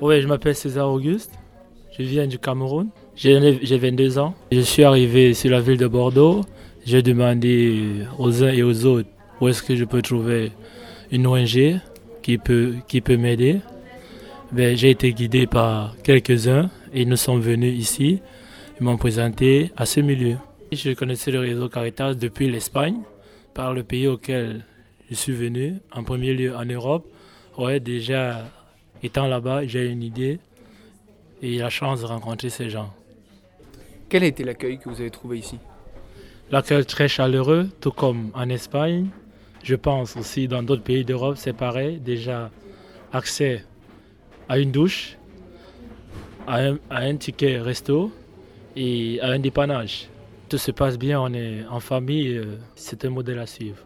Oui, je m'appelle César Auguste. Je viens du Cameroun. J'ai j'ai 22 ans. Je suis arrivé sur la ville de Bordeaux. J'ai demandé aux uns et aux autres où est-ce que je peux trouver une ONG qui peut, qui peut m'aider. Ben, j'ai été guidé par quelques-uns et nous sommes venus ici. Ils m'ont présenté à ce milieu. Je connaissais le réseau Caritas depuis l'Espagne, par le pays auquel je suis venu, en premier lieu en Europe. Déjà, étant là-bas, j'ai une idée et la chance de rencontrer ces gens. Quel a été l'accueil que vous avez trouvé ici? L'accueil très chaleureux, tout comme en Espagne. Je pense aussi dans d'autres pays d'Europe, c'est pareil. Déjà, accès à une douche, à un, à un ticket resto et à un dépannage. Tout se passe bien, on est en famille, euh, c'est un modèle à suivre.